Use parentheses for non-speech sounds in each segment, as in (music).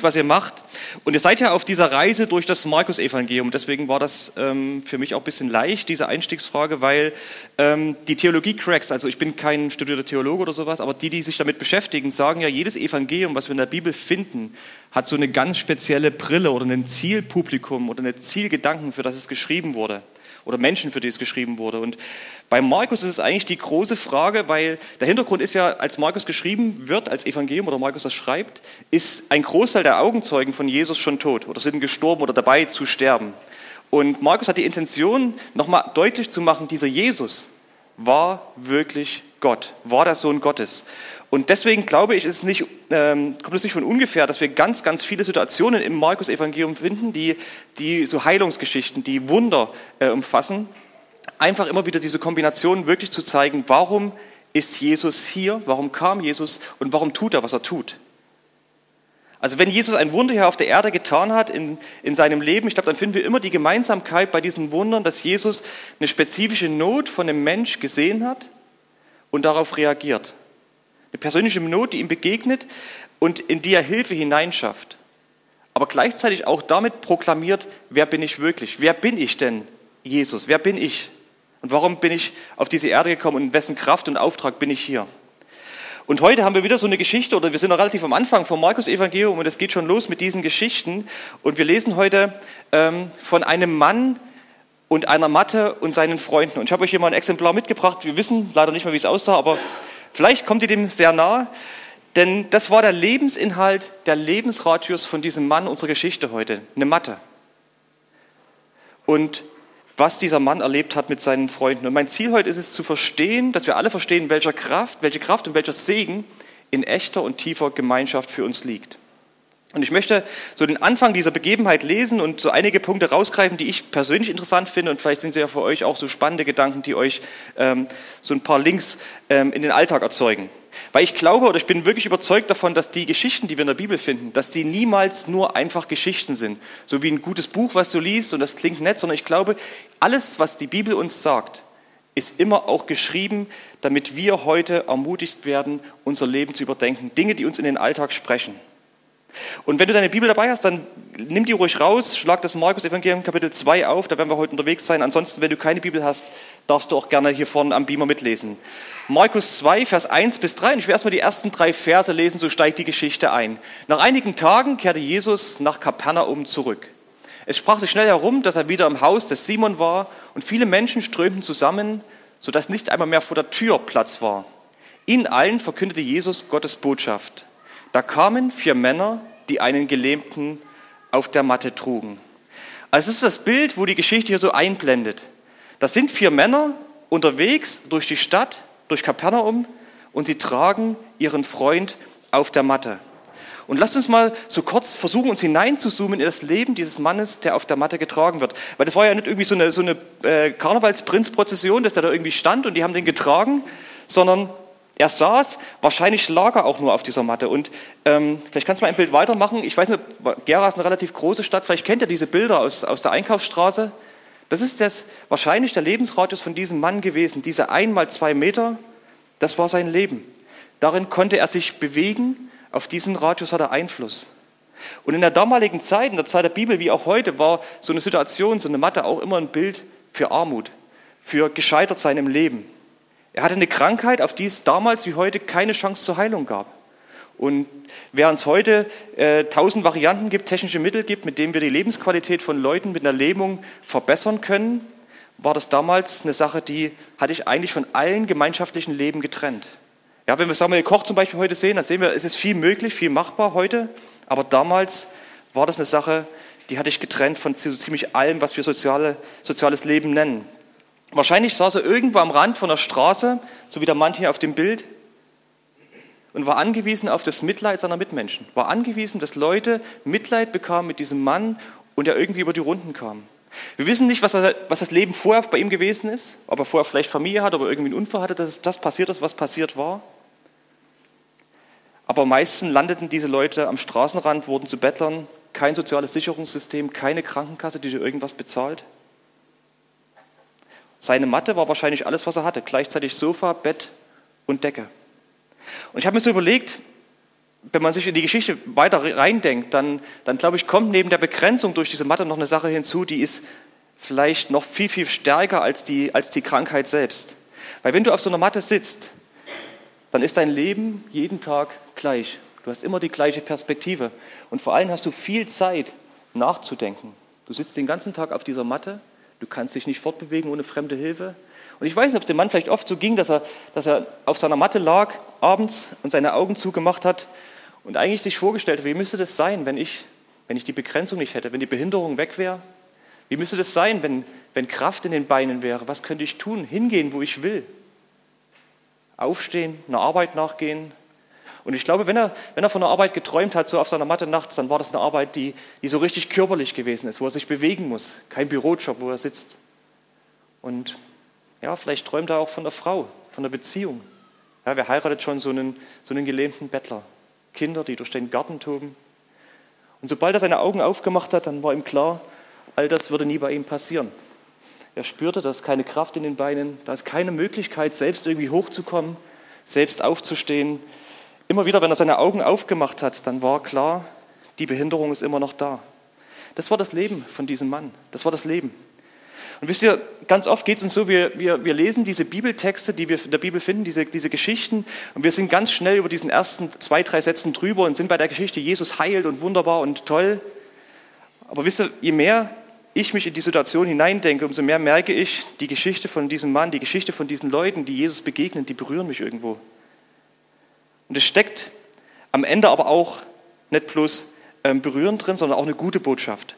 was ihr macht. Und ihr seid ja auf dieser Reise durch das Markus-Evangelium. Deswegen war das ähm, für mich auch ein bisschen leicht, diese Einstiegsfrage, weil ähm, die Theologie-Cracks, also ich bin kein studierter Theologe oder sowas, aber die, die sich damit beschäftigen, sagen ja, jedes Evangelium, was wir in der Bibel finden, hat so eine ganz spezielle Brille oder ein Zielpublikum oder eine Zielgedanken, für das es geschrieben wurde oder Menschen, für die es geschrieben wurde. Und bei Markus ist es eigentlich die große Frage, weil der Hintergrund ist ja, als Markus geschrieben wird, als Evangelium oder Markus das schreibt, ist ein Großteil der Augenzeugen von Jesus schon tot oder sind gestorben oder dabei zu sterben. Und Markus hat die Intention, nochmal deutlich zu machen, dieser Jesus war wirklich Gott, war der Sohn Gottes. Und deswegen glaube ich, ist nicht, ähm, kommt es nicht von ungefähr, dass wir ganz, ganz viele Situationen im Markus-Evangelium finden, die, die so Heilungsgeschichten, die Wunder äh, umfassen. Einfach immer wieder diese Kombination wirklich zu zeigen, warum ist Jesus hier, warum kam Jesus und warum tut er, was er tut. Also wenn Jesus ein Wunder hier auf der Erde getan hat in, in seinem Leben, ich glaube, dann finden wir immer die Gemeinsamkeit bei diesen Wundern, dass Jesus eine spezifische Not von einem Mensch gesehen hat und darauf reagiert. Eine persönliche Not, die ihm begegnet und in die er Hilfe hineinschafft. Aber gleichzeitig auch damit proklamiert, wer bin ich wirklich? Wer bin ich denn, Jesus? Wer bin ich? Und warum bin ich auf diese Erde gekommen und in wessen Kraft und Auftrag bin ich hier? Und heute haben wir wieder so eine Geschichte, oder wir sind noch relativ am Anfang vom Markus-Evangelium und es geht schon los mit diesen Geschichten. Und wir lesen heute ähm, von einem Mann und einer Matte und seinen Freunden. Und ich habe euch hier mal ein Exemplar mitgebracht. Wir wissen leider nicht mehr, wie es aussah, aber Vielleicht kommt ihr dem sehr nahe, denn das war der Lebensinhalt, der Lebensradius von diesem Mann unserer Geschichte heute, eine Matte. Und was dieser Mann erlebt hat mit seinen Freunden. Und mein Ziel heute ist es zu verstehen, dass wir alle verstehen, welcher Kraft, welche Kraft und welcher Segen in echter und tiefer Gemeinschaft für uns liegt. Und ich möchte so den Anfang dieser Begebenheit lesen und so einige Punkte rausgreifen, die ich persönlich interessant finde. Und vielleicht sind sie ja für euch auch so spannende Gedanken, die euch ähm, so ein paar Links ähm, in den Alltag erzeugen. Weil ich glaube oder ich bin wirklich überzeugt davon, dass die Geschichten, die wir in der Bibel finden, dass die niemals nur einfach Geschichten sind. So wie ein gutes Buch, was du liest und das klingt nett, sondern ich glaube, alles, was die Bibel uns sagt, ist immer auch geschrieben, damit wir heute ermutigt werden, unser Leben zu überdenken. Dinge, die uns in den Alltag sprechen. Und wenn du deine Bibel dabei hast, dann nimm die ruhig raus, schlag das Markus Evangelium Kapitel 2 auf, da werden wir heute unterwegs sein. Ansonsten, wenn du keine Bibel hast, darfst du auch gerne hier vorne am Beamer mitlesen. Markus 2, Vers 1 bis 3, und ich werde erstmal die ersten drei Verse lesen, so steigt die Geschichte ein. Nach einigen Tagen kehrte Jesus nach Kapernaum zurück. Es sprach sich schnell herum, dass er wieder im Haus des Simon war, und viele Menschen strömten zusammen, sodass nicht einmal mehr vor der Tür Platz war. Ihnen allen verkündete Jesus Gottes Botschaft. Da kamen vier Männer, die einen Gelähmten auf der Matte trugen. Also es ist das Bild, wo die Geschichte hier so einblendet. Das sind vier Männer unterwegs durch die Stadt, durch Kapernaum und sie tragen ihren Freund auf der Matte. Und lasst uns mal so kurz versuchen, uns hineinzuzoomen in das Leben dieses Mannes, der auf der Matte getragen wird. Weil das war ja nicht irgendwie so eine, so eine äh, Karnevalsprinzprozession, dass der da irgendwie stand und die haben den getragen, sondern er saß, wahrscheinlich lag er auch nur auf dieser Matte. Und ähm, vielleicht kannst du mal ein Bild weitermachen. Ich weiß nicht, Gera ist eine relativ große Stadt. Vielleicht kennt ihr diese Bilder aus, aus der Einkaufsstraße. Das ist das, wahrscheinlich der Lebensradius von diesem Mann gewesen. Diese einmal zwei Meter, das war sein Leben. Darin konnte er sich bewegen. Auf diesen Radius hat er Einfluss. Und in der damaligen Zeit, in der Zeit der Bibel wie auch heute, war so eine Situation, so eine Matte auch immer ein Bild für Armut, für Gescheitertsein im Leben. Er hatte eine Krankheit, auf die es damals wie heute keine Chance zur Heilung gab. Und während es heute äh, tausend äh, Varianten gibt, technische Mittel gibt, mit denen wir die Lebensqualität von Leuten mit einer Lähmung verbessern können, war das damals eine Sache, die hatte ich eigentlich von allen gemeinschaftlichen Leben getrennt. Ja, wenn wir Samuel Koch zum Beispiel heute sehen, dann sehen wir, es ist viel möglich, viel machbar heute, aber damals war das eine Sache, die hatte ich getrennt von so ziemlich allem, was wir soziale, soziales Leben nennen. Wahrscheinlich saß er irgendwo am Rand von der Straße, so wie der Mann hier auf dem Bild, und war angewiesen auf das Mitleid seiner Mitmenschen. War angewiesen, dass Leute Mitleid bekamen mit diesem Mann und er irgendwie über die Runden kam. Wir wissen nicht, was, das Leben vorher bei ihm gewesen ist, ob er vorher vielleicht Familie hat, ob er irgendwie einen Unfall hatte, dass das passiert ist, was passiert war. Aber meistens landeten diese Leute am Straßenrand, wurden zu Bettlern, kein soziales Sicherungssystem, keine Krankenkasse, die dir irgendwas bezahlt. Seine Matte war wahrscheinlich alles, was er hatte, gleichzeitig Sofa, Bett und Decke. Und ich habe mir so überlegt, wenn man sich in die Geschichte weiter reindenkt, dann, dann glaube ich, kommt neben der Begrenzung durch diese Matte noch eine Sache hinzu, die ist vielleicht noch viel, viel stärker als die, als die Krankheit selbst. Weil wenn du auf so einer Matte sitzt, dann ist dein Leben jeden Tag gleich. Du hast immer die gleiche Perspektive. Und vor allem hast du viel Zeit nachzudenken. Du sitzt den ganzen Tag auf dieser Matte, du kannst dich nicht fortbewegen ohne fremde Hilfe. Und ich weiß nicht, ob es dem Mann vielleicht oft so ging, dass er, dass er auf seiner Matte lag abends und seine Augen zugemacht hat und eigentlich sich vorgestellt hat, wie müsste das sein, wenn ich, wenn ich die Begrenzung nicht hätte, wenn die Behinderung weg wäre? Wie müsste das sein, wenn, wenn Kraft in den Beinen wäre? Was könnte ich tun? Hingehen, wo ich will. Aufstehen, einer Arbeit nachgehen. Und ich glaube, wenn er, wenn er von einer Arbeit geträumt hat, so auf seiner Matte nachts, dann war das eine Arbeit, die, die so richtig körperlich gewesen ist, wo er sich bewegen muss. Kein Bürojob, wo er sitzt. Und ja, vielleicht träumt er auch von der Frau, von der Beziehung. Ja, wer heiratet schon so einen, so einen gelähmten Bettler? Kinder, die durch den Garten toben. Und sobald er seine Augen aufgemacht hat, dann war ihm klar, all das würde nie bei ihm passieren. Er spürte, da ist keine Kraft in den Beinen, da ist keine Möglichkeit, selbst irgendwie hochzukommen, selbst aufzustehen. Immer wieder, wenn er seine Augen aufgemacht hat, dann war klar, die Behinderung ist immer noch da. Das war das Leben von diesem Mann. Das war das Leben. Und wisst ihr, ganz oft geht es uns so, wir, wir, wir lesen diese Bibeltexte, die wir in der Bibel finden, diese, diese Geschichten, und wir sind ganz schnell über diesen ersten zwei, drei Sätzen drüber und sind bei der Geschichte, Jesus heilt und wunderbar und toll. Aber wisst ihr, je mehr ich mich in die Situation hineindenke, umso mehr merke ich, die Geschichte von diesem Mann, die Geschichte von diesen Leuten, die Jesus begegnen, die berühren mich irgendwo. Und es steckt am Ende aber auch nicht bloß ähm, berührend drin, sondern auch eine gute Botschaft.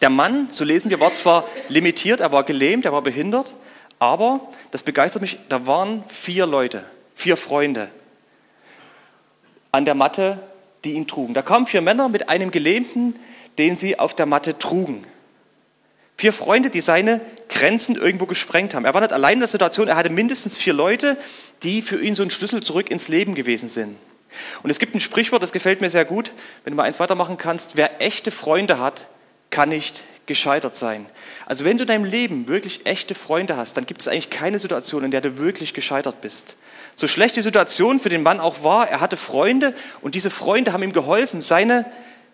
Der Mann, so lesen wir, war zwar limitiert, er war gelähmt, er war behindert, aber, das begeistert mich, da waren vier Leute, vier Freunde an der Matte, die ihn trugen. Da kamen vier Männer mit einem Gelähmten, den sie auf der Matte trugen. Vier Freunde, die seine Grenzen irgendwo gesprengt haben. Er war nicht allein in der Situation, er hatte mindestens vier Leute, die für ihn so ein Schlüssel zurück ins Leben gewesen sind. Und es gibt ein Sprichwort, das gefällt mir sehr gut, wenn du mal eins weitermachen kannst. Wer echte Freunde hat, kann nicht gescheitert sein. Also wenn du in deinem Leben wirklich echte Freunde hast, dann gibt es eigentlich keine Situation, in der du wirklich gescheitert bist. So schlecht die Situation für den Mann auch war, er hatte Freunde und diese Freunde haben ihm geholfen, seine,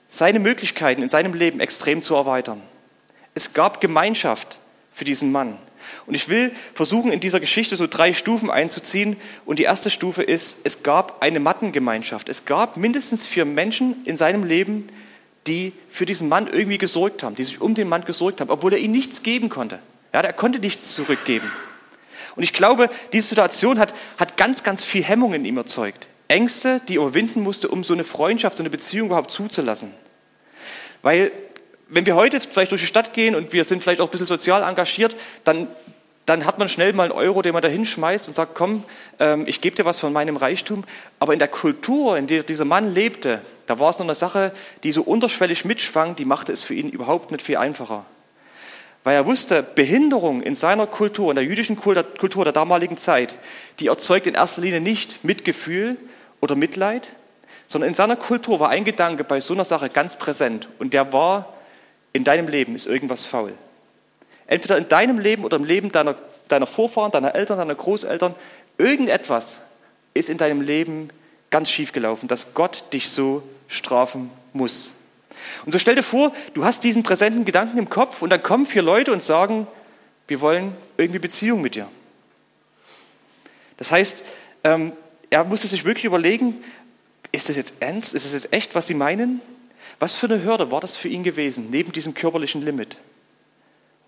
seine Möglichkeiten in seinem Leben extrem zu erweitern. Es gab Gemeinschaft für diesen Mann. Und ich will versuchen, in dieser Geschichte so drei Stufen einzuziehen. Und die erste Stufe ist, es gab eine Mattengemeinschaft. Es gab mindestens vier Menschen in seinem Leben, die für diesen Mann irgendwie gesorgt haben, die sich um den Mann gesorgt haben, obwohl er ihm nichts geben konnte. Ja, er konnte nichts zurückgeben. Und ich glaube, diese Situation hat, hat ganz, ganz viel Hemmung in ihm erzeugt. Ängste, die er überwinden musste, um so eine Freundschaft, so eine Beziehung überhaupt zuzulassen. Weil, wenn wir heute vielleicht durch die Stadt gehen und wir sind vielleicht auch ein bisschen sozial engagiert, dann dann hat man schnell mal einen Euro, den man da hinschmeißt und sagt, komm, ähm, ich gebe dir was von meinem Reichtum. Aber in der Kultur, in der dieser Mann lebte, da war es noch eine Sache, die so unterschwellig mitschwang, die machte es für ihn überhaupt nicht viel einfacher. Weil er wusste, Behinderung in seiner Kultur, in der jüdischen Kultur der damaligen Zeit, die erzeugt in erster Linie nicht Mitgefühl oder Mitleid, sondern in seiner Kultur war ein Gedanke bei so einer Sache ganz präsent und der war, in deinem Leben ist irgendwas faul. Entweder in deinem Leben oder im Leben deiner, deiner Vorfahren, deiner Eltern, deiner Großeltern. Irgendetwas ist in deinem Leben ganz schief gelaufen, dass Gott dich so strafen muss. Und so stell dir vor, du hast diesen präsenten Gedanken im Kopf und dann kommen vier Leute und sagen, wir wollen irgendwie Beziehung mit dir. Das heißt, ähm, er musste sich wirklich überlegen, ist das jetzt ernst? Ist das jetzt echt, was sie meinen? Was für eine Hürde war das für ihn gewesen, neben diesem körperlichen Limit?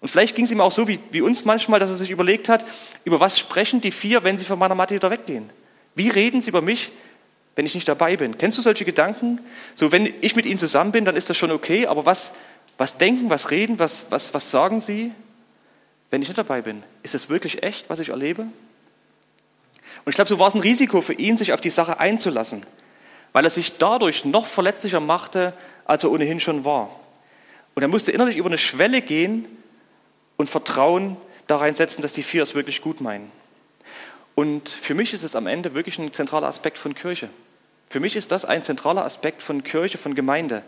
Und vielleicht ging es ihm auch so wie, wie uns manchmal, dass er sich überlegt hat, über was sprechen die vier, wenn sie von meiner Matte wieder weggehen? Wie reden sie über mich, wenn ich nicht dabei bin? Kennst du solche Gedanken? So, wenn ich mit ihnen zusammen bin, dann ist das schon okay, aber was, was denken, was reden, was, was, was sagen sie, wenn ich nicht dabei bin? Ist das wirklich echt, was ich erlebe? Und ich glaube, so war es ein Risiko für ihn, sich auf die Sache einzulassen, weil er sich dadurch noch verletzlicher machte, als er ohnehin schon war. Und er musste innerlich über eine Schwelle gehen, und Vertrauen da reinsetzen, dass die vier es wirklich gut meinen. Und für mich ist es am Ende wirklich ein zentraler Aspekt von Kirche. Für mich ist das ein zentraler Aspekt von Kirche, von Gemeinde.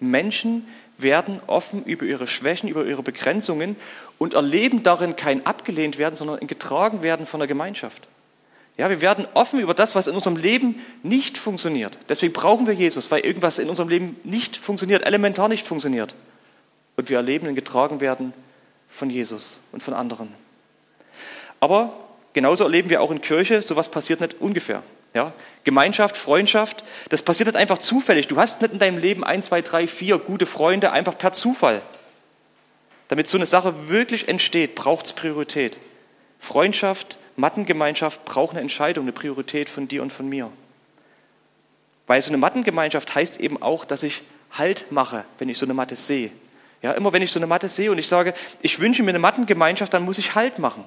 Menschen werden offen über ihre Schwächen, über ihre Begrenzungen und erleben darin kein abgelehnt werden, sondern getragen werden von der Gemeinschaft. Ja, wir werden offen über das, was in unserem Leben nicht funktioniert. Deswegen brauchen wir Jesus, weil irgendwas in unserem Leben nicht funktioniert, elementar nicht funktioniert. Und wir erleben und getragen werden von Jesus und von anderen. Aber genauso erleben wir auch in Kirche, sowas passiert nicht ungefähr. Ja? Gemeinschaft, Freundschaft, das passiert nicht einfach zufällig. Du hast nicht in deinem Leben ein, zwei, drei, vier gute Freunde einfach per Zufall. Damit so eine Sache wirklich entsteht, braucht es Priorität. Freundschaft, Mattengemeinschaft braucht eine Entscheidung, eine Priorität von dir und von mir. Weil so eine Mattengemeinschaft heißt eben auch, dass ich Halt mache, wenn ich so eine Matte sehe. Ja, immer wenn ich so eine Matte sehe und ich sage, ich wünsche mir eine Mattengemeinschaft, dann muss ich Halt machen.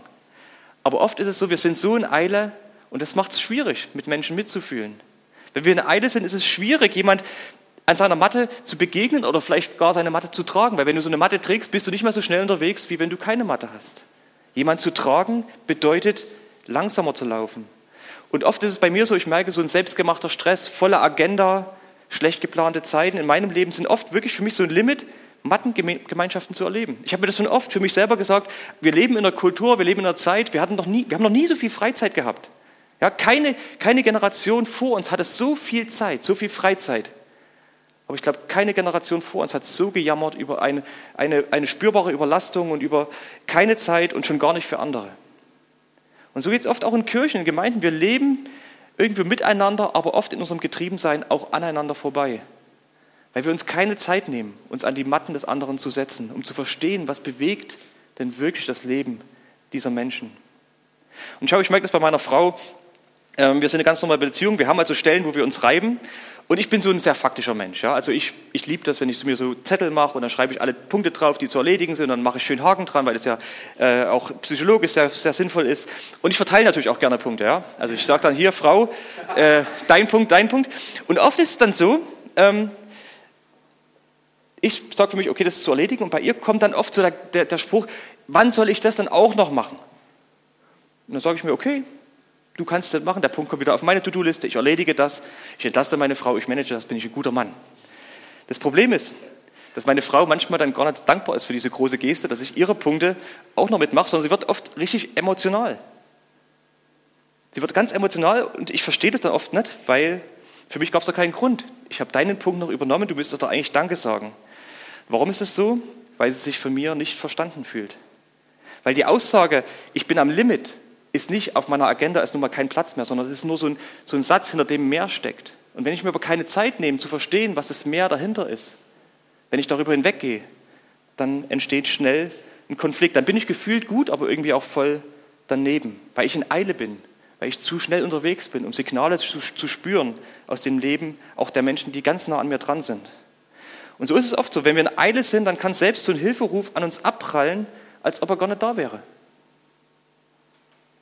Aber oft ist es so, wir sind so in Eile und das macht es schwierig, mit Menschen mitzufühlen. Wenn wir in Eile sind, ist es schwierig, jemand an seiner Matte zu begegnen oder vielleicht gar seine Matte zu tragen. Weil wenn du so eine Matte trägst, bist du nicht mehr so schnell unterwegs, wie wenn du keine Matte hast. Jemand zu tragen bedeutet, langsamer zu laufen. Und oft ist es bei mir so, ich merke so ein selbstgemachter Stress, volle Agenda, schlecht geplante Zeiten in meinem Leben sind oft wirklich für mich so ein Limit, Mattengemeinschaften zu erleben. Ich habe mir das schon oft für mich selber gesagt, wir leben in einer Kultur, wir leben in einer Zeit, wir, hatten noch nie, wir haben noch nie so viel Freizeit gehabt. Ja, keine, keine Generation vor uns hatte so viel Zeit, so viel Freizeit. Aber ich glaube, keine Generation vor uns hat so gejammert über eine, eine, eine spürbare Überlastung und über keine Zeit und schon gar nicht für andere. Und so geht es oft auch in Kirchen, in Gemeinden. Wir leben irgendwie miteinander, aber oft in unserem Getriebensein auch aneinander vorbei. Weil wir uns keine Zeit nehmen, uns an die Matten des anderen zu setzen, um zu verstehen, was bewegt denn wirklich das Leben dieser Menschen. Und schau, ich merke das bei meiner Frau. Ähm, wir sind eine ganz normale Beziehung. Wir haben also Stellen, wo wir uns reiben. Und ich bin so ein sehr faktischer Mensch. Ja? Also ich, ich liebe das, wenn ich mir so Zettel mache und dann schreibe ich alle Punkte drauf, die zu erledigen sind. Und dann mache ich schön Haken dran, weil das ja äh, auch psychologisch sehr, sehr sinnvoll ist. Und ich verteile natürlich auch gerne Punkte. Ja? Also ich sage dann hier, Frau, äh, dein Punkt, dein Punkt. Und oft ist es dann so, ähm, ich sage für mich, okay, das ist zu erledigen. Und bei ihr kommt dann oft so der, der, der Spruch, wann soll ich das dann auch noch machen? Und dann sage ich mir, okay, du kannst das machen, der Punkt kommt wieder auf meine To-Do-Liste, ich erledige das, ich entlaste meine Frau, ich manage das, bin ich ein guter Mann. Das Problem ist, dass meine Frau manchmal dann gar nicht dankbar ist für diese große Geste, dass ich ihre Punkte auch noch mitmache, sondern sie wird oft richtig emotional. Sie wird ganz emotional und ich verstehe das dann oft nicht, weil für mich gab es da keinen Grund. Ich habe deinen Punkt noch übernommen, du müsstest doch eigentlich Danke sagen. Warum ist es so? Weil sie sich von mir nicht verstanden fühlt. Weil die Aussage, ich bin am Limit, ist nicht auf meiner Agenda, ist nun mal kein Platz mehr, sondern es ist nur so ein, so ein Satz, hinter dem mehr steckt. Und wenn ich mir aber keine Zeit nehme, zu verstehen, was das Mehr dahinter ist, wenn ich darüber hinweggehe, dann entsteht schnell ein Konflikt. Dann bin ich gefühlt gut, aber irgendwie auch voll daneben, weil ich in Eile bin, weil ich zu schnell unterwegs bin, um Signale zu, zu spüren aus dem Leben auch der Menschen, die ganz nah an mir dran sind. Und so ist es oft so, wenn wir in Eile sind, dann kann selbst so ein Hilferuf an uns abprallen, als ob er gar nicht da wäre.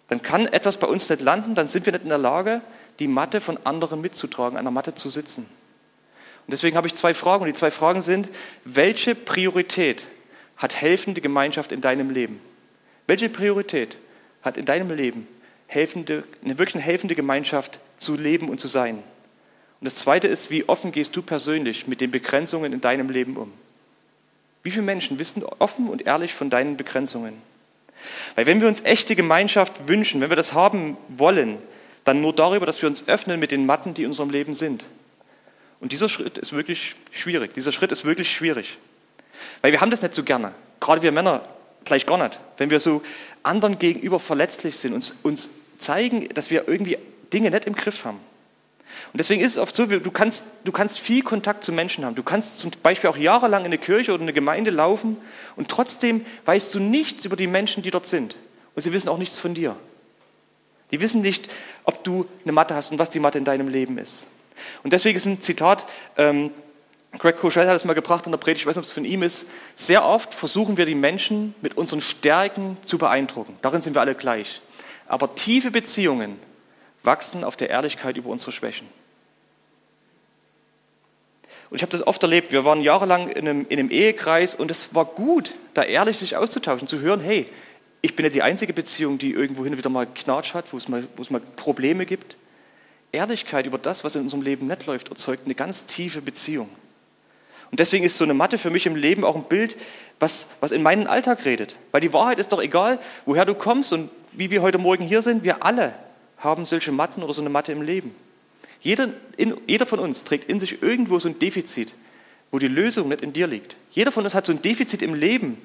Dann kann etwas bei uns nicht landen, dann sind wir nicht in der Lage, die Matte von anderen mitzutragen, an der Matte zu sitzen. Und deswegen habe ich zwei Fragen. Und die zwei Fragen sind, welche Priorität hat helfende Gemeinschaft in deinem Leben? Welche Priorität hat in deinem Leben helfende, eine wirklich helfende Gemeinschaft zu leben und zu sein? Und das Zweite ist, wie offen gehst du persönlich mit den Begrenzungen in deinem Leben um? Wie viele Menschen wissen offen und ehrlich von deinen Begrenzungen? Weil wenn wir uns echte Gemeinschaft wünschen, wenn wir das haben wollen, dann nur darüber, dass wir uns öffnen mit den Matten, die in unserem Leben sind. Und dieser Schritt ist wirklich schwierig. Dieser Schritt ist wirklich schwierig. Weil wir haben das nicht so gerne. Gerade wir Männer gleich gar nicht. Wenn wir so anderen gegenüber verletzlich sind, uns, uns zeigen, dass wir irgendwie Dinge nicht im Griff haben. Und deswegen ist es oft so, du kannst, du kannst viel Kontakt zu Menschen haben. Du kannst zum Beispiel auch jahrelang in eine Kirche oder eine Gemeinde laufen und trotzdem weißt du nichts über die Menschen, die dort sind. Und sie wissen auch nichts von dir. Die wissen nicht, ob du eine Mathe hast und was die Mathe in deinem Leben ist. Und deswegen ist ein Zitat, ähm, Greg Koschel hat es mal gebracht in der Predigt, ich weiß nicht, ob es von ihm ist. Sehr oft versuchen wir die Menschen mit unseren Stärken zu beeindrucken. Darin sind wir alle gleich. Aber tiefe Beziehungen wachsen auf der Ehrlichkeit über unsere Schwächen. Und ich habe das oft erlebt. Wir waren jahrelang in einem, in einem Ehekreis und es war gut, da ehrlich sich auszutauschen, zu hören, hey, ich bin ja die einzige Beziehung, die irgendwo hin wieder mal Knatsch hat, wo es mal, wo es mal Probleme gibt. Ehrlichkeit über das, was in unserem Leben nicht läuft, erzeugt eine ganz tiefe Beziehung. Und deswegen ist so eine Matte für mich im Leben auch ein Bild, was, was in meinen Alltag redet. Weil die Wahrheit ist doch egal, woher du kommst und wie wir heute Morgen hier sind, wir alle haben solche Matten oder so eine Matte im Leben. Jeder, in, jeder von uns trägt in sich irgendwo so ein Defizit, wo die Lösung nicht in dir liegt. Jeder von uns hat so ein Defizit im Leben,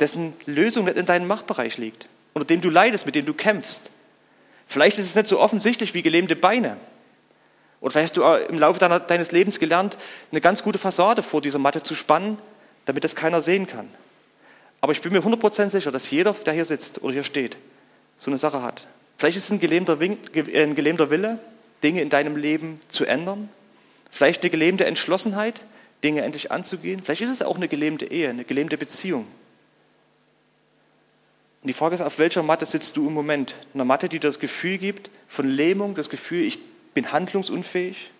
dessen Lösung nicht in deinem Machtbereich liegt, unter dem du leidest, mit dem du kämpfst. Vielleicht ist es nicht so offensichtlich wie gelähmte Beine. Oder vielleicht hast du im Laufe deiner, deines Lebens gelernt, eine ganz gute Fassade vor dieser Matte zu spannen, damit das keiner sehen kann. Aber ich bin mir 100% sicher, dass jeder, der hier sitzt oder hier steht, so eine Sache hat. Vielleicht ist es ein gelähmter, äh, ein gelähmter Wille, Dinge in deinem Leben zu ändern. Vielleicht eine gelähmte Entschlossenheit, Dinge endlich anzugehen. Vielleicht ist es auch eine gelähmte Ehe, eine gelähmte Beziehung. Und die Frage ist, auf welcher Matte sitzt du im Moment? Eine Matte, die dir das Gefühl gibt von Lähmung, das Gefühl, ich bin handlungsunfähig.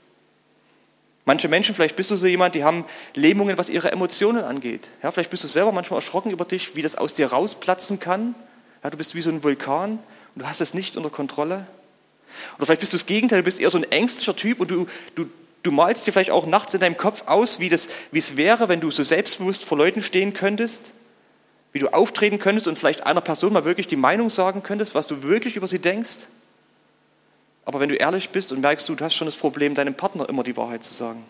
Manche Menschen, vielleicht bist du so jemand, die haben Lähmungen, was ihre Emotionen angeht. Ja, vielleicht bist du selber manchmal erschrocken über dich, wie das aus dir rausplatzen kann. Ja, du bist wie so ein Vulkan und du hast es nicht unter Kontrolle. Oder vielleicht bist du das Gegenteil, du bist eher so ein ängstlicher Typ und du, du, du malst dir vielleicht auch nachts in deinem Kopf aus, wie, das, wie es wäre, wenn du so selbstbewusst vor Leuten stehen könntest, wie du auftreten könntest und vielleicht einer Person mal wirklich die Meinung sagen könntest, was du wirklich über sie denkst. Aber wenn du ehrlich bist und merkst, du, hast schon das Problem, deinem Partner immer die Wahrheit zu sagen.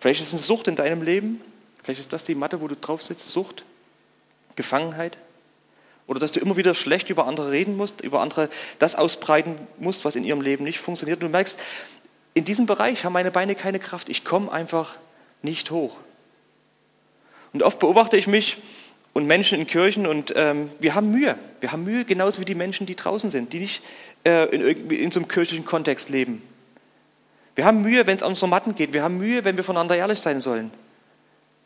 Vielleicht ist es eine Sucht in deinem Leben. Vielleicht ist das die Matte, wo du drauf sitzt. Sucht, Gefangenheit. Oder dass du immer wieder schlecht über andere reden musst, über andere das ausbreiten musst, was in ihrem Leben nicht funktioniert. Und du merkst, in diesem Bereich haben meine Beine keine Kraft. Ich komme einfach nicht hoch. Und oft beobachte ich mich und Menschen in Kirchen und ähm, wir haben Mühe. Wir haben Mühe, genauso wie die Menschen, die draußen sind, die nicht äh, in, in so einem kirchlichen Kontext leben. Wir haben Mühe, wenn es an unsere Matten geht. Wir haben Mühe, wenn wir voneinander ehrlich sein sollen.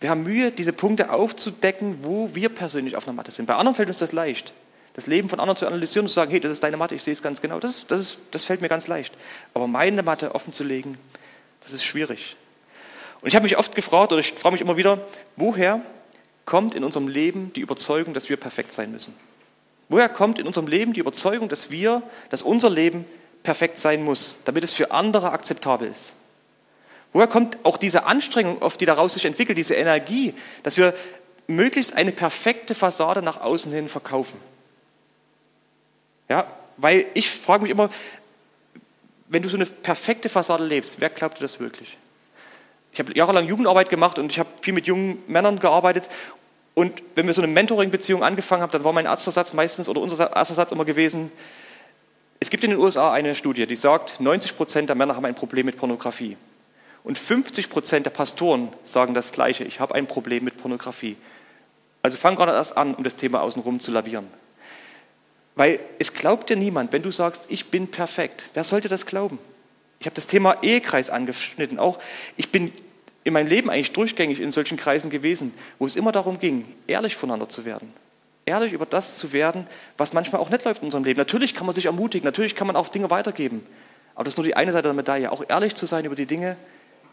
Wir haben Mühe, diese Punkte aufzudecken, wo wir persönlich auf einer Matte sind. Bei anderen fällt uns das leicht. Das Leben von anderen zu analysieren und zu sagen, hey, das ist deine Matte, ich sehe es ganz genau. Das, das, ist, das fällt mir ganz leicht. Aber meine Matte offen zu legen, das ist schwierig. Und ich habe mich oft gefragt, oder ich frage mich immer wieder, woher kommt in unserem Leben die Überzeugung, dass wir perfekt sein müssen? Woher kommt in unserem Leben die Überzeugung, dass wir, dass unser Leben perfekt sein muss, damit es für andere akzeptabel ist? Woher kommt auch diese Anstrengung, auf die daraus sich entwickelt, diese Energie, dass wir möglichst eine perfekte Fassade nach außen hin verkaufen? Ja, weil ich frage mich immer, wenn du so eine perfekte Fassade lebst, wer glaubt dir das wirklich? Ich habe jahrelang Jugendarbeit gemacht und ich habe viel mit jungen Männern gearbeitet und wenn wir so eine Mentoring-Beziehung angefangen haben, dann war mein erster Satz meistens oder unser erster Satz immer gewesen, es gibt in den USA eine Studie, die sagt, 90 Prozent der Männer haben ein Problem mit Pornografie. Und 50 Prozent der Pastoren sagen das Gleiche, ich habe ein Problem mit Pornografie. Also fang gerade erst an, um das Thema außenrum zu lavieren. Weil es glaubt dir niemand, wenn du sagst, ich bin perfekt. Wer sollte das glauben? Ich habe das Thema Ehekreis angeschnitten. Auch ich bin in meinem Leben eigentlich durchgängig in solchen Kreisen gewesen, wo es immer darum ging, ehrlich voneinander zu werden. Ehrlich über das zu werden, was manchmal auch nicht läuft in unserem Leben. Natürlich kann man sich ermutigen, natürlich kann man auch Dinge weitergeben. Aber das ist nur die eine Seite der Medaille. Auch ehrlich zu sein über die Dinge,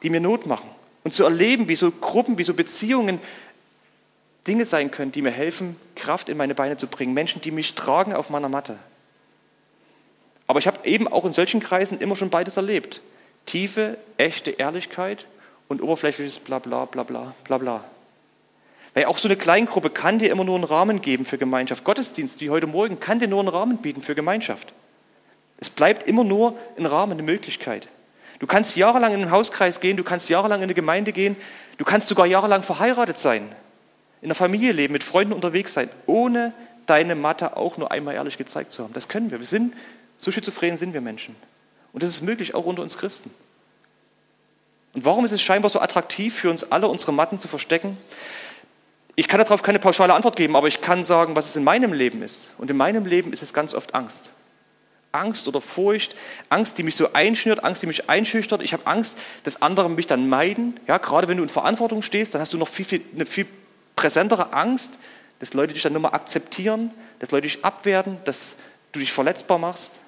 die mir Not machen. Und zu erleben, wie so Gruppen, wie so Beziehungen Dinge sein können, die mir helfen, Kraft in meine Beine zu bringen. Menschen, die mich tragen auf meiner Matte. Aber ich habe eben auch in solchen Kreisen immer schon beides erlebt. Tiefe, echte Ehrlichkeit und oberflächliches Blabla, Blabla, Blabla. Weil auch so eine Kleingruppe kann dir immer nur einen Rahmen geben für Gemeinschaft. Gottesdienst wie heute Morgen kann dir nur einen Rahmen bieten für Gemeinschaft. Es bleibt immer nur ein Rahmen, eine Möglichkeit. Du kannst jahrelang in einen Hauskreis gehen, du kannst jahrelang in eine Gemeinde gehen, du kannst sogar jahrelang verheiratet sein, in der Familie leben, mit Freunden unterwegs sein, ohne deine Matte auch nur einmal ehrlich gezeigt zu haben. Das können wir. Wir sind, so schizophren sind wir Menschen. Und das ist möglich auch unter uns Christen. Und warum ist es scheinbar so attraktiv für uns alle, unsere Matten zu verstecken? Ich kann darauf keine pauschale Antwort geben, aber ich kann sagen, was es in meinem Leben ist. Und in meinem Leben ist es ganz oft Angst. Angst oder Furcht, Angst, die mich so einschnürt, Angst, die mich einschüchtert. Ich habe Angst, dass andere mich dann meiden. Ja, gerade wenn du in Verantwortung stehst, dann hast du noch viel, viel, eine viel präsentere Angst, dass Leute dich dann nur mal akzeptieren, dass Leute dich abwerten, dass du dich verletzbar machst.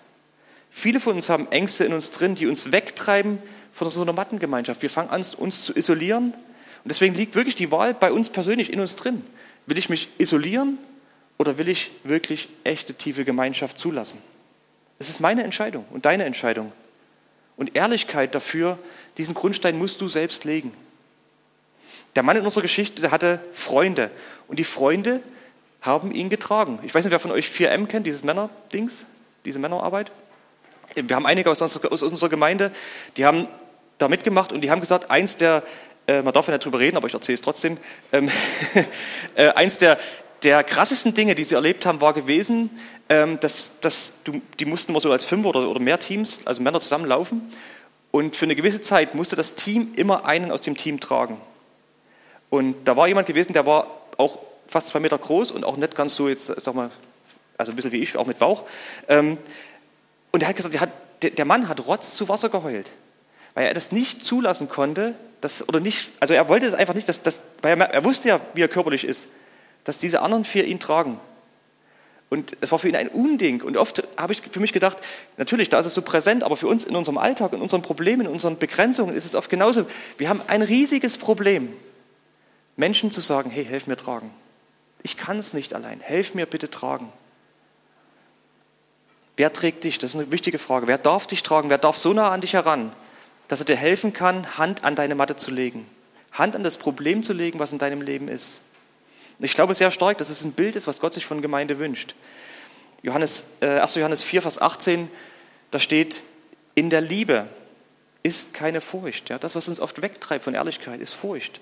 Viele von uns haben Ängste in uns drin, die uns wegtreiben von so einer Mattengemeinschaft. Wir fangen an, uns zu isolieren. Und deswegen liegt wirklich die Wahl bei uns persönlich in uns drin. Will ich mich isolieren oder will ich wirklich echte, tiefe Gemeinschaft zulassen? Das ist meine Entscheidung und deine Entscheidung. Und Ehrlichkeit dafür, diesen Grundstein musst du selbst legen. Der Mann in unserer Geschichte der hatte Freunde und die Freunde haben ihn getragen. Ich weiß nicht, wer von euch 4M kennt, dieses Männerdings, diese Männerarbeit. Wir haben einige aus unserer, aus unserer Gemeinde, die haben da mitgemacht und die haben gesagt, eins der, äh, man darf ja nicht drüber reden, aber ich erzähle es trotzdem, ähm, (laughs) äh, eins der, der krassesten Dinge, die sie erlebt haben, war gewesen, ähm, dass, dass du, die mussten immer so als fünf oder, oder mehr Teams, also Männer zusammenlaufen und für eine gewisse Zeit musste das Team immer einen aus dem Team tragen. Und da war jemand gewesen, der war auch fast zwei Meter groß und auch nicht ganz so jetzt, sag mal, also ein bisschen wie ich, auch mit Bauch. Ähm, und er hat gesagt, der Mann hat Rotz zu Wasser geheult, weil er das nicht zulassen konnte, dass, oder nicht, also er wollte es einfach nicht, dass, dass, weil er, er wusste ja, wie er körperlich ist, dass diese anderen vier ihn tragen. Und es war für ihn ein Unding. Und oft habe ich für mich gedacht, natürlich, da ist es so präsent, aber für uns in unserem Alltag, in unseren Problemen, in unseren Begrenzungen ist es oft genauso. Wir haben ein riesiges Problem, Menschen zu sagen, hey, helf mir tragen. Ich kann es nicht allein. Helf mir bitte tragen. Wer trägt dich? Das ist eine wichtige Frage. Wer darf dich tragen? Wer darf so nah an dich heran, dass er dir helfen kann, Hand an deine Matte zu legen? Hand an das Problem zu legen, was in deinem Leben ist. Ich glaube sehr stark, dass es ein Bild ist, was Gott sich von Gemeinde wünscht. Johannes, äh, 1. Johannes 4, Vers 18, da steht, in der Liebe ist keine Furcht. Ja? Das, was uns oft wegtreibt von Ehrlichkeit, ist Furcht.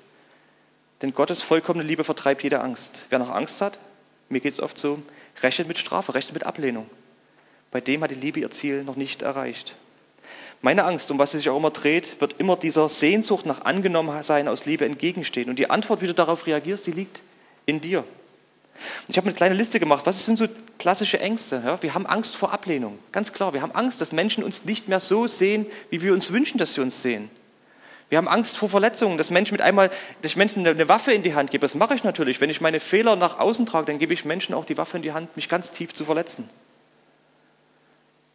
Denn Gottes vollkommene Liebe vertreibt jede Angst. Wer noch Angst hat, mir geht es oft so, rechnet mit Strafe, rechnet mit Ablehnung. Bei dem hat die Liebe ihr Ziel noch nicht erreicht. Meine Angst, um was sie sich auch immer dreht, wird immer dieser Sehnsucht nach Angenommensein aus Liebe entgegenstehen. Und die Antwort, wie du darauf reagierst, die liegt in dir. Ich habe eine kleine Liste gemacht. Was sind so klassische Ängste? Ja, wir haben Angst vor Ablehnung. Ganz klar, wir haben Angst, dass Menschen uns nicht mehr so sehen, wie wir uns wünschen, dass sie uns sehen. Wir haben Angst vor Verletzungen, dass Menschen mit einmal, dass ich Menschen eine Waffe in die Hand gebe. Das mache ich natürlich. Wenn ich meine Fehler nach außen trage, dann gebe ich Menschen auch die Waffe in die Hand, mich ganz tief zu verletzen.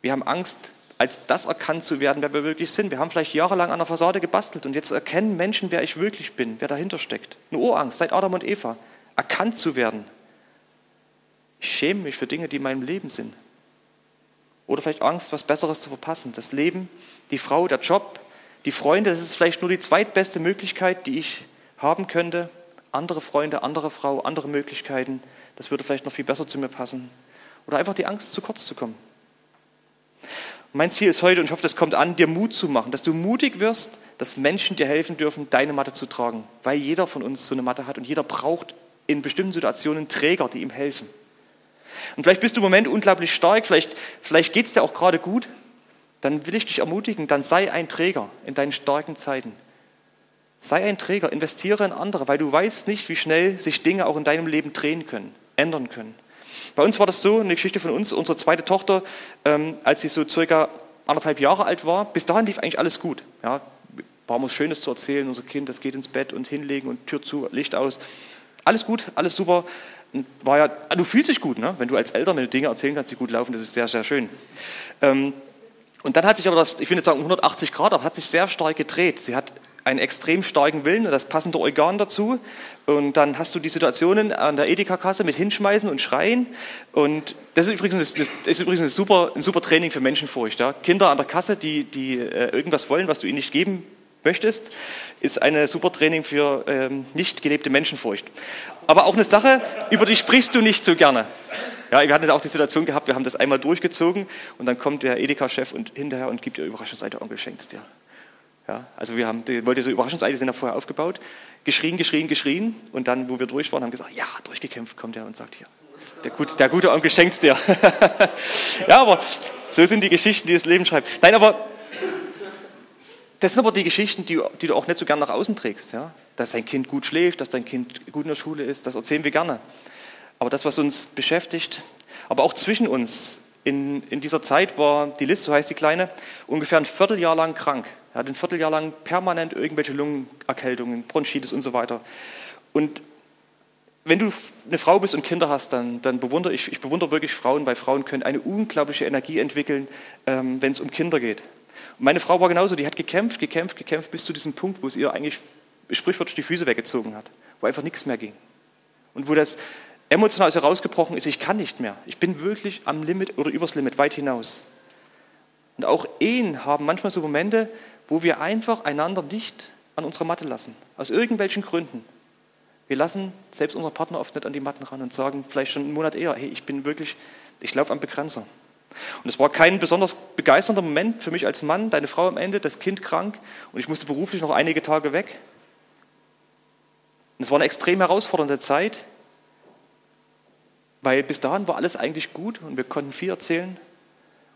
Wir haben Angst, als das erkannt zu werden, wer wir wirklich sind. Wir haben vielleicht jahrelang an der Fassade gebastelt und jetzt erkennen Menschen, wer ich wirklich bin, wer dahinter steckt. Eine Urangst seit Adam und Eva, erkannt zu werden. Ich schäme mich für Dinge, die in meinem Leben sind. Oder vielleicht Angst, was Besseres zu verpassen. Das Leben, die Frau, der Job, die Freunde, das ist vielleicht nur die zweitbeste Möglichkeit, die ich haben könnte. Andere Freunde, andere Frau, andere Möglichkeiten, das würde vielleicht noch viel besser zu mir passen. Oder einfach die Angst, zu kurz zu kommen. Mein Ziel ist heute, und ich hoffe, das kommt an, dir Mut zu machen, dass du mutig wirst, dass Menschen dir helfen dürfen, deine Matte zu tragen. Weil jeder von uns so eine Matte hat und jeder braucht in bestimmten Situationen Träger, die ihm helfen. Und vielleicht bist du im Moment unglaublich stark, vielleicht, vielleicht geht es dir auch gerade gut, dann will ich dich ermutigen, dann sei ein Träger in deinen starken Zeiten. Sei ein Träger, investiere in andere, weil du weißt nicht, wie schnell sich Dinge auch in deinem Leben drehen können, ändern können. Bei uns war das so, eine Geschichte von uns, unsere zweite Tochter, ähm, als sie so circa anderthalb Jahre alt war, bis dahin lief eigentlich alles gut. Ja, war was Schönes zu erzählen, unser Kind, das geht ins Bett und hinlegen und Tür zu, Licht aus. Alles gut, alles super. War ja, du fühlst dich gut, ne? wenn du als Eltern, wenn du Dinge erzählen kannst, die gut laufen, das ist sehr, sehr schön. Ähm, und dann hat sich aber das, ich will nicht sagen 180 Grad, aber hat sich sehr stark gedreht. Sie hat einen extrem starken Willen und das passende Organ dazu. Und dann hast du die Situationen an der Edeka-Kasse mit Hinschmeißen und Schreien. Und das ist übrigens, das ist übrigens ein, super, ein super Training für Menschenfurcht. Ja? Kinder an der Kasse, die, die äh, irgendwas wollen, was du ihnen nicht geben möchtest, ist ein super Training für ähm, nicht gelebte Menschenfurcht. Aber auch eine Sache, über die sprichst du nicht so gerne. Ja, wir hatten auch die Situation gehabt, wir haben das einmal durchgezogen und dann kommt der Edeka-Chef und hinterher und gibt dir Überraschungseite, Onkel schenkt's dir. Ja, also wir haben, die, wollte so Überraschungseite sind ja vorher aufgebaut, geschrien, geschrien, geschrien und dann, wo wir durch waren, haben gesagt, ja, durchgekämpft, kommt er und sagt hier, der, gut, der gute Onkel schenkt's dir. (laughs) ja, aber so sind die Geschichten, die das Leben schreibt. Nein, aber das sind aber die Geschichten, die, die, du auch nicht so gern nach außen trägst. Ja? Dass dein Kind gut schläft, dass dein Kind gut in der Schule ist, das erzählen wir gerne. Aber das, was uns beschäftigt, aber auch zwischen uns, in, in dieser Zeit war die Liz, so heißt die Kleine, ungefähr ein Vierteljahr lang krank. Er hat ein Vierteljahr lang permanent irgendwelche Lungenerkältungen, Bronchitis und so weiter. Und wenn du eine Frau bist und Kinder hast, dann, dann bewundere ich, ich bewundere wirklich Frauen, weil Frauen können eine unglaubliche Energie entwickeln, ähm, wenn es um Kinder geht. Und meine Frau war genauso, die hat gekämpft, gekämpft, gekämpft bis zu diesem Punkt, wo es ihr eigentlich sprichwörtlich die Füße weggezogen hat, wo einfach nichts mehr ging. Und wo das emotional so rausgebrochen ist, ich kann nicht mehr. Ich bin wirklich am Limit oder übers Limit, weit hinaus. Und auch Ehen haben manchmal so Momente, wo wir einfach einander nicht an unsere Matte lassen. Aus irgendwelchen Gründen. Wir lassen selbst unseren Partner oft nicht an die Matten ran und sagen vielleicht schon einen Monat eher, hey, ich bin wirklich, ich laufe am Begrenzer. Und es war kein besonders begeisternder Moment für mich als Mann, deine Frau am Ende, das Kind krank und ich musste beruflich noch einige Tage weg. Und es war eine extrem herausfordernde Zeit, weil bis dahin war alles eigentlich gut und wir konnten viel erzählen.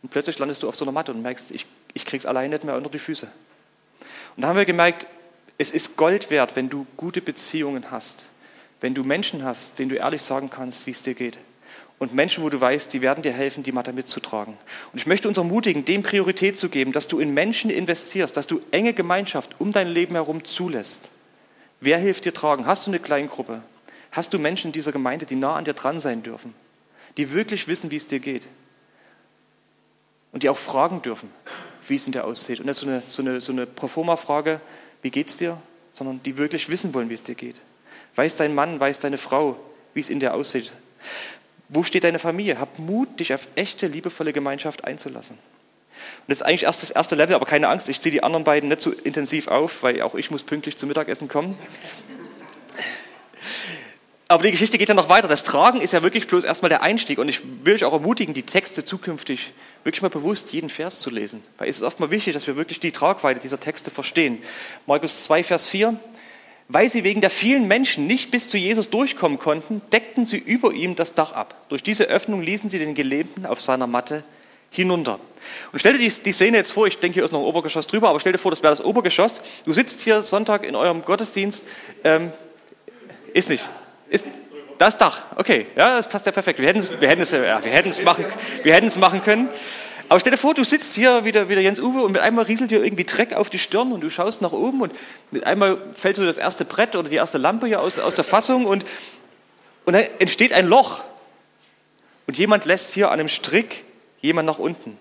Und plötzlich landest du auf so einer Matte und merkst, ich, ich krieg's allein nicht mehr unter die Füße. Und da haben wir gemerkt, es ist Gold wert, wenn du gute Beziehungen hast, wenn du Menschen hast, denen du ehrlich sagen kannst, wie es dir geht. Und Menschen, wo du weißt, die werden dir helfen, die Matte mitzutragen. Und ich möchte uns ermutigen, dem Priorität zu geben, dass du in Menschen investierst, dass du enge Gemeinschaft um dein Leben herum zulässt. Wer hilft dir tragen? Hast du eine Kleingruppe? Hast du Menschen in dieser Gemeinde, die nah an dir dran sein dürfen? Die wirklich wissen, wie es dir geht? Und die auch fragen dürfen, wie es in dir aussieht. Und nicht so eine, so eine, so eine Proforma-Frage, wie geht's dir? Sondern die wirklich wissen wollen, wie es dir geht. Weiß dein Mann, weiß deine Frau, wie es in dir aussieht. Wo steht deine Familie? Hab Mut, dich auf echte, liebevolle Gemeinschaft einzulassen. Und das ist eigentlich erst das erste Level, aber keine Angst, ich ziehe die anderen beiden nicht so intensiv auf, weil auch ich muss pünktlich zum Mittagessen kommen. Aber die Geschichte geht ja noch weiter. Das Tragen ist ja wirklich bloß erstmal der Einstieg. Und ich will euch auch ermutigen, die Texte zukünftig wirklich mal bewusst jeden Vers zu lesen. Weil es ist oft mal wichtig, dass wir wirklich die Tragweite dieser Texte verstehen. Markus 2, Vers 4. Weil sie wegen der vielen Menschen nicht bis zu Jesus durchkommen konnten, deckten sie über ihm das Dach ab. Durch diese Öffnung ließen sie den Gelähmten auf seiner Matte hinunter. Und stell dir die, Szene jetzt vor, ich denke, hier ist noch ein Obergeschoss drüber, aber stell dir vor, das wäre das Obergeschoss. Du sitzt hier Sonntag in eurem Gottesdienst, ähm, ist nicht, ist das Dach, okay, ja, das passt ja perfekt. Wir hätten es, wir machen, wir hätten es machen können. Aber stell dir vor, du sitzt hier wieder, wieder Jens Uwe und mit einmal rieselt dir irgendwie Dreck auf die Stirn und du schaust nach oben und mit einmal fällt dir das erste Brett oder die erste Lampe hier aus, aus der Fassung und, und dann entsteht ein Loch. Und jemand lässt hier an einem Strick jemand nach unten.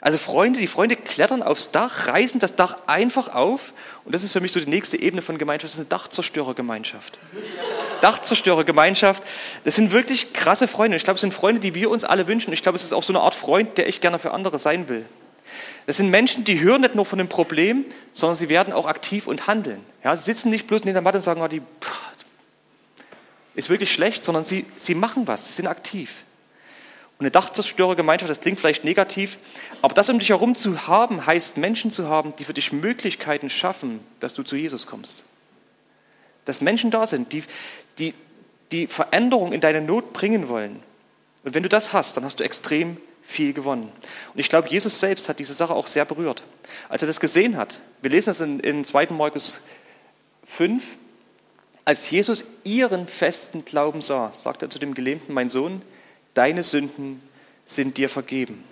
Also Freunde, die Freunde klettern aufs Dach, reißen das Dach einfach auf und das ist für mich so die nächste Ebene von Gemeinschaft, das ist eine Dachzerstörergemeinschaft. Dachzerstörergemeinschaft, das sind wirklich krasse Freunde. Ich glaube, es sind Freunde, die wir uns alle wünschen. Ich glaube, es ist auch so eine Art Freund, der ich gerne für andere sein will. Das sind Menschen, die hören nicht nur von dem Problem, sondern sie werden auch aktiv und handeln. Ja, sie sitzen nicht bloß neben der Matte und sagen, oh, die ist wirklich schlecht, sondern sie, sie machen was, sie sind aktiv. Und eine Dachzerstörergemeinschaft, das klingt vielleicht negativ, aber das um dich herum zu haben, heißt Menschen zu haben, die für dich Möglichkeiten schaffen, dass du zu Jesus kommst. Dass Menschen da sind, die, die, die Veränderung in deine Not bringen wollen. Und wenn du das hast, dann hast du extrem viel gewonnen. Und ich glaube, Jesus selbst hat diese Sache auch sehr berührt. Als er das gesehen hat, wir lesen das in, in 2. Markus 5, als Jesus ihren festen Glauben sah, sagt er zu dem Gelähmten, mein Sohn, deine Sünden sind dir vergeben.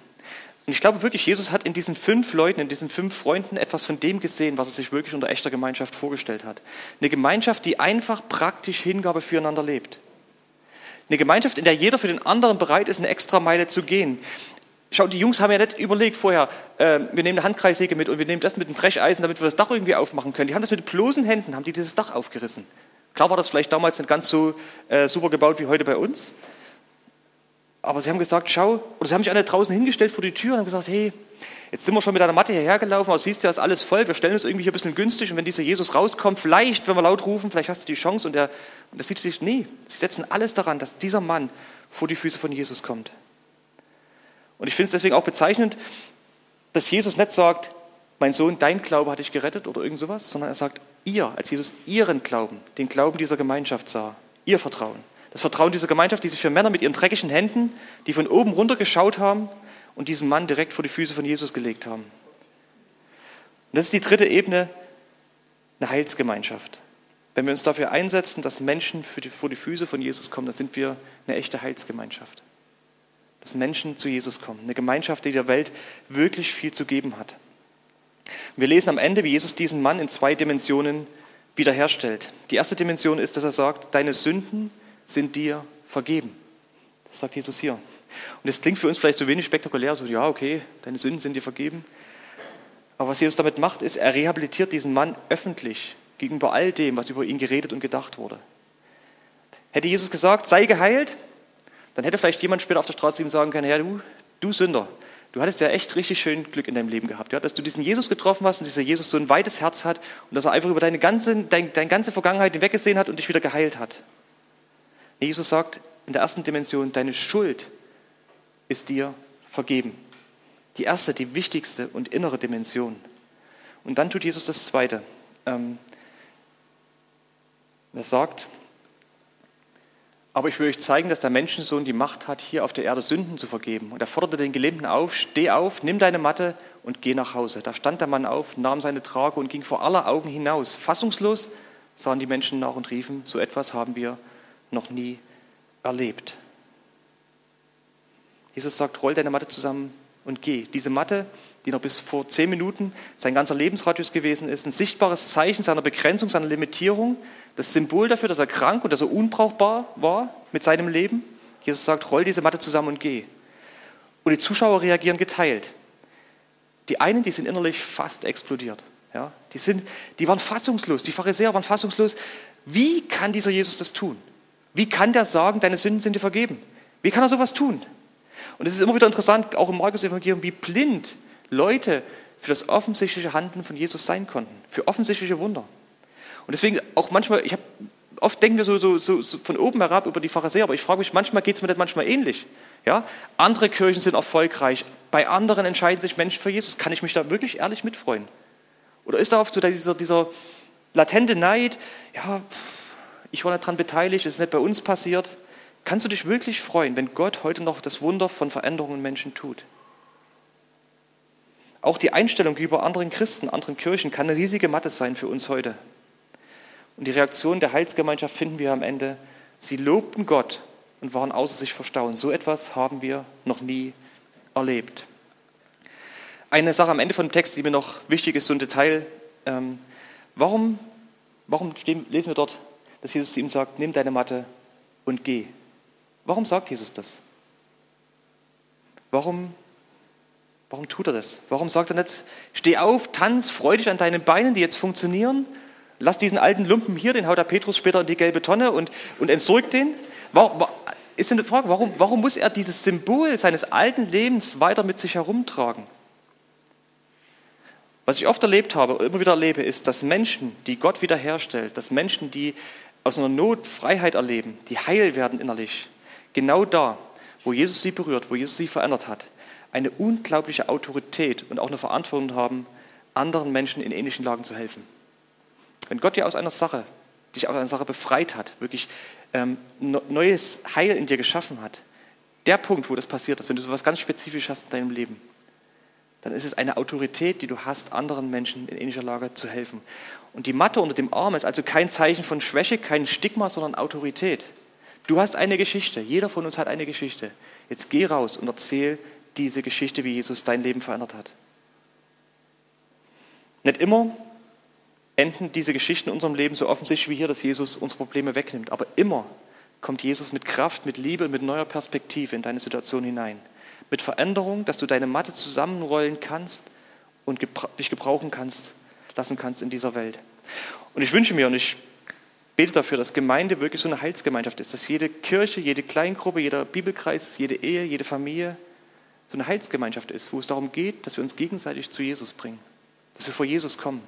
Und ich glaube wirklich, Jesus hat in diesen fünf Leuten, in diesen fünf Freunden etwas von dem gesehen, was er sich wirklich unter echter Gemeinschaft vorgestellt hat. Eine Gemeinschaft, die einfach praktisch Hingabe füreinander lebt. Eine Gemeinschaft, in der jeder für den anderen bereit ist, eine extra Meile zu gehen. Schau, die Jungs haben ja nicht überlegt vorher, äh, wir nehmen eine Handkreissäge mit und wir nehmen das mit einem Brecheisen, damit wir das Dach irgendwie aufmachen können. Die haben das mit bloßen Händen, haben die dieses Dach aufgerissen. Klar war das vielleicht damals nicht ganz so äh, super gebaut wie heute bei uns, aber sie haben gesagt, schau, oder sie haben sich alle draußen hingestellt vor die Tür und haben gesagt, hey, jetzt sind wir schon mit einer Matte hierher gelaufen, aber siehst du, ist alles voll, wir stellen uns irgendwie hier ein bisschen günstig und wenn dieser Jesus rauskommt, vielleicht, wenn wir laut rufen, vielleicht hast du die Chance und der, und das sieht sich, nee, sie setzen alles daran, dass dieser Mann vor die Füße von Jesus kommt. Und ich finde es deswegen auch bezeichnend, dass Jesus nicht sagt, mein Sohn, dein Glaube hat dich gerettet oder irgend sowas, sondern er sagt, ihr, als Jesus ihren Glauben, den Glauben dieser Gemeinschaft sah, ihr Vertrauen. Das Vertrauen dieser Gemeinschaft, die sich für Männer mit ihren dreckigen Händen, die von oben runter geschaut haben und diesen Mann direkt vor die Füße von Jesus gelegt haben. Und das ist die dritte Ebene, eine Heilsgemeinschaft. Wenn wir uns dafür einsetzen, dass Menschen die, vor die Füße von Jesus kommen, dann sind wir eine echte Heilsgemeinschaft. Dass Menschen zu Jesus kommen. Eine Gemeinschaft, die der Welt wirklich viel zu geben hat. Wir lesen am Ende, wie Jesus diesen Mann in zwei Dimensionen wiederherstellt. Die erste Dimension ist, dass er sagt, deine Sünden sind dir vergeben. Das sagt Jesus hier. Und das klingt für uns vielleicht so wenig spektakulär, so, ja, okay, deine Sünden sind dir vergeben. Aber was Jesus damit macht, ist, er rehabilitiert diesen Mann öffentlich gegenüber all dem, was über ihn geredet und gedacht wurde. Hätte Jesus gesagt, sei geheilt, dann hätte vielleicht jemand später auf der Straße ihm sagen können, Herr, du, du Sünder, du hattest ja echt richtig schön Glück in deinem Leben gehabt, ja, dass du diesen Jesus getroffen hast und dieser Jesus so ein weites Herz hat und dass er einfach über deine ganze, dein, deine ganze Vergangenheit hinweggesehen hat und dich wieder geheilt hat. Jesus sagt in der ersten Dimension, deine Schuld ist dir vergeben. Die erste, die wichtigste und innere Dimension. Und dann tut Jesus das Zweite. Ähm, er sagt, aber ich will euch zeigen, dass der Menschensohn die Macht hat, hier auf der Erde Sünden zu vergeben. Und er forderte den Gelähmten auf, steh auf, nimm deine Matte und geh nach Hause. Da stand der Mann auf, nahm seine Trage und ging vor aller Augen hinaus. Fassungslos sahen die Menschen nach und riefen, so etwas haben wir noch nie erlebt. Jesus sagt, roll deine Matte zusammen und geh. Diese Matte, die noch bis vor zehn Minuten sein ganzer Lebensradius gewesen ist, ein sichtbares Zeichen seiner Begrenzung, seiner Limitierung, das Symbol dafür, dass er krank und dass er unbrauchbar war mit seinem Leben. Jesus sagt, roll diese Matte zusammen und geh. Und die Zuschauer reagieren geteilt. Die einen, die sind innerlich fast explodiert. Ja, die, sind, die waren fassungslos, die Pharisäer waren fassungslos. Wie kann dieser Jesus das tun? Wie kann der sagen, deine Sünden sind dir vergeben? Wie kann er sowas tun? Und es ist immer wieder interessant, auch im Markus-Evangelium, wie blind Leute für das offensichtliche Handeln von Jesus sein konnten, für offensichtliche Wunder. Und deswegen auch manchmal, ich habe oft denken wir so, so, so, so, von oben herab über die Pharisäer, aber ich frage mich, manchmal geht es mir das manchmal ähnlich. Ja? Andere Kirchen sind erfolgreich, bei anderen entscheiden sich Menschen für Jesus. Kann ich mich da wirklich ehrlich mitfreuen? Oder ist da oft so dieser, dieser latente Neid, ja, ich war nicht daran beteiligt, es ist nicht bei uns passiert. Kannst du dich wirklich freuen, wenn Gott heute noch das Wunder von Veränderungen in Menschen tut? Auch die Einstellung gegenüber anderen Christen, anderen Kirchen kann eine riesige Matte sein für uns heute. Und die Reaktion der Heilsgemeinschaft finden wir am Ende. Sie lobten Gott und waren außer sich verstaunt. So etwas haben wir noch nie erlebt. Eine Sache am Ende von dem Text, die mir noch wichtig ist, so ein Detail. Ähm, warum warum lesen wir dort, dass Jesus zu ihm sagt, nimm deine Matte und geh? Warum sagt Jesus das? Warum, warum tut er das? Warum sagt er nicht, steh auf, tanz, freu dich an deinen Beinen, die jetzt funktionieren Lass diesen alten Lumpen hier, den haut der Petrus später in die gelbe Tonne und, und entsorgt den. Warum, ist eine Frage, warum, warum muss er dieses Symbol seines alten Lebens weiter mit sich herumtragen? Was ich oft erlebt habe immer wieder erlebe, ist, dass Menschen, die Gott wiederherstellt, dass Menschen, die aus einer Not Freiheit erleben, die heil werden innerlich, genau da, wo Jesus sie berührt, wo Jesus sie verändert hat, eine unglaubliche Autorität und auch eine Verantwortung haben, anderen Menschen in ähnlichen Lagen zu helfen. Wenn Gott dir aus einer Sache, dich aus einer Sache befreit hat, wirklich ähm, neues Heil in dir geschaffen hat, der Punkt, wo das passiert ist, wenn du so etwas ganz spezifisch hast in deinem Leben, dann ist es eine Autorität, die du hast, anderen Menschen in ähnlicher Lage zu helfen. Und die Matte unter dem Arm ist also kein Zeichen von Schwäche, kein Stigma, sondern Autorität. Du hast eine Geschichte, jeder von uns hat eine Geschichte. Jetzt geh raus und erzähl diese Geschichte, wie Jesus dein Leben verändert hat. Nicht immer enden diese Geschichten in unserem Leben so offensichtlich wie hier, dass Jesus unsere Probleme wegnimmt. Aber immer kommt Jesus mit Kraft, mit Liebe mit neuer Perspektive in deine Situation hinein. Mit Veränderung, dass du deine Matte zusammenrollen kannst und dich gebrauchen kannst, lassen kannst in dieser Welt. Und ich wünsche mir und ich bete dafür, dass Gemeinde wirklich so eine Heilsgemeinschaft ist, dass jede Kirche, jede Kleingruppe, jeder Bibelkreis, jede Ehe, jede Familie so eine Heilsgemeinschaft ist, wo es darum geht, dass wir uns gegenseitig zu Jesus bringen, dass wir vor Jesus kommen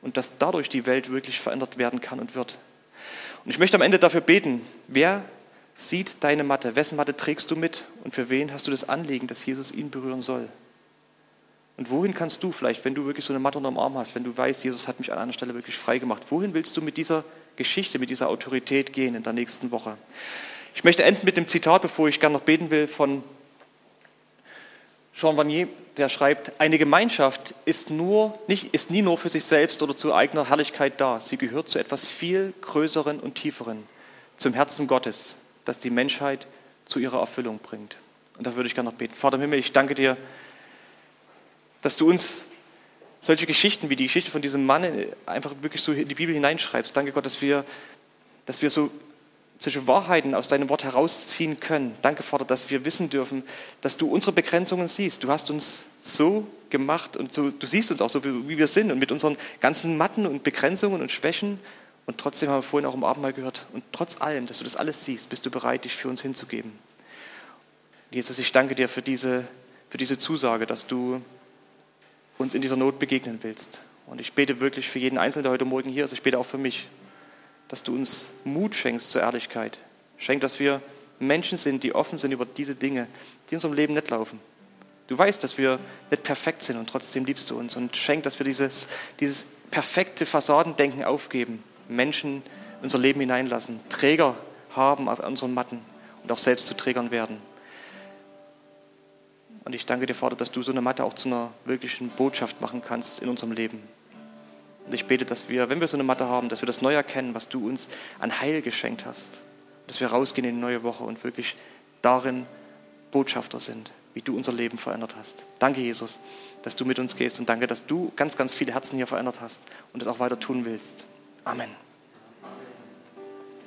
und dass dadurch die Welt wirklich verändert werden kann und wird. Und ich möchte am Ende dafür beten, wer sieht deine Matte, wessen Matte trägst du mit und für wen hast du das Anliegen, dass Jesus ihn berühren soll? Und wohin kannst du vielleicht, wenn du wirklich so eine Matte unterm Arm hast, wenn du weißt, Jesus hat mich an einer Stelle wirklich frei gemacht, wohin willst du mit dieser Geschichte, mit dieser Autorität gehen in der nächsten Woche? Ich möchte enden mit dem Zitat, bevor ich gerne noch beten will, von Jean Vanier, der schreibt, eine Gemeinschaft ist, nur, nicht, ist nie nur für sich selbst oder zu eigener Herrlichkeit da. Sie gehört zu etwas viel Größeren und Tieferen, zum Herzen Gottes, das die Menschheit zu ihrer Erfüllung bringt. Und da würde ich gerne noch beten. Vater im Himmel, ich danke dir, dass du uns solche Geschichten wie die Geschichte von diesem Mann einfach wirklich so in die Bibel hineinschreibst. Danke Gott, dass wir, dass wir so solche Wahrheiten aus deinem Wort herausziehen können. Danke, Vater, dass wir wissen dürfen, dass du unsere Begrenzungen siehst. Du hast uns so gemacht und so, du siehst uns auch so, wie wir sind und mit unseren ganzen Matten und Begrenzungen und Schwächen. Und trotzdem haben wir vorhin auch im Abendmahl gehört, und trotz allem, dass du das alles siehst, bist du bereit, dich für uns hinzugeben. Jesus, ich danke dir für diese, für diese Zusage, dass du uns in dieser Not begegnen willst. Und ich bete wirklich für jeden Einzelnen, der heute Morgen hier ist. Ich bete auch für mich, dass du uns Mut schenkst zur Ehrlichkeit. Schenk, dass wir Menschen sind, die offen sind über diese Dinge, die in unserem Leben nicht laufen. Du weißt, dass wir nicht perfekt sind und trotzdem liebst du uns. Und schenk, dass wir dieses, dieses perfekte Fassadendenken aufgeben, Menschen in unser Leben hineinlassen, Träger haben auf unseren Matten und auch selbst zu Trägern werden. Und ich danke dir, Vater, dass du so eine Matte auch zu einer wirklichen Botschaft machen kannst in unserem Leben. Und ich bete, dass wir, wenn wir so eine Matte haben, dass wir das neu erkennen, was du uns an Heil geschenkt hast. Dass wir rausgehen in die neue Woche und wirklich darin Botschafter sind, wie du unser Leben verändert hast. Danke, Jesus, dass du mit uns gehst und danke, dass du ganz, ganz viele Herzen hier verändert hast und es auch weiter tun willst. Amen.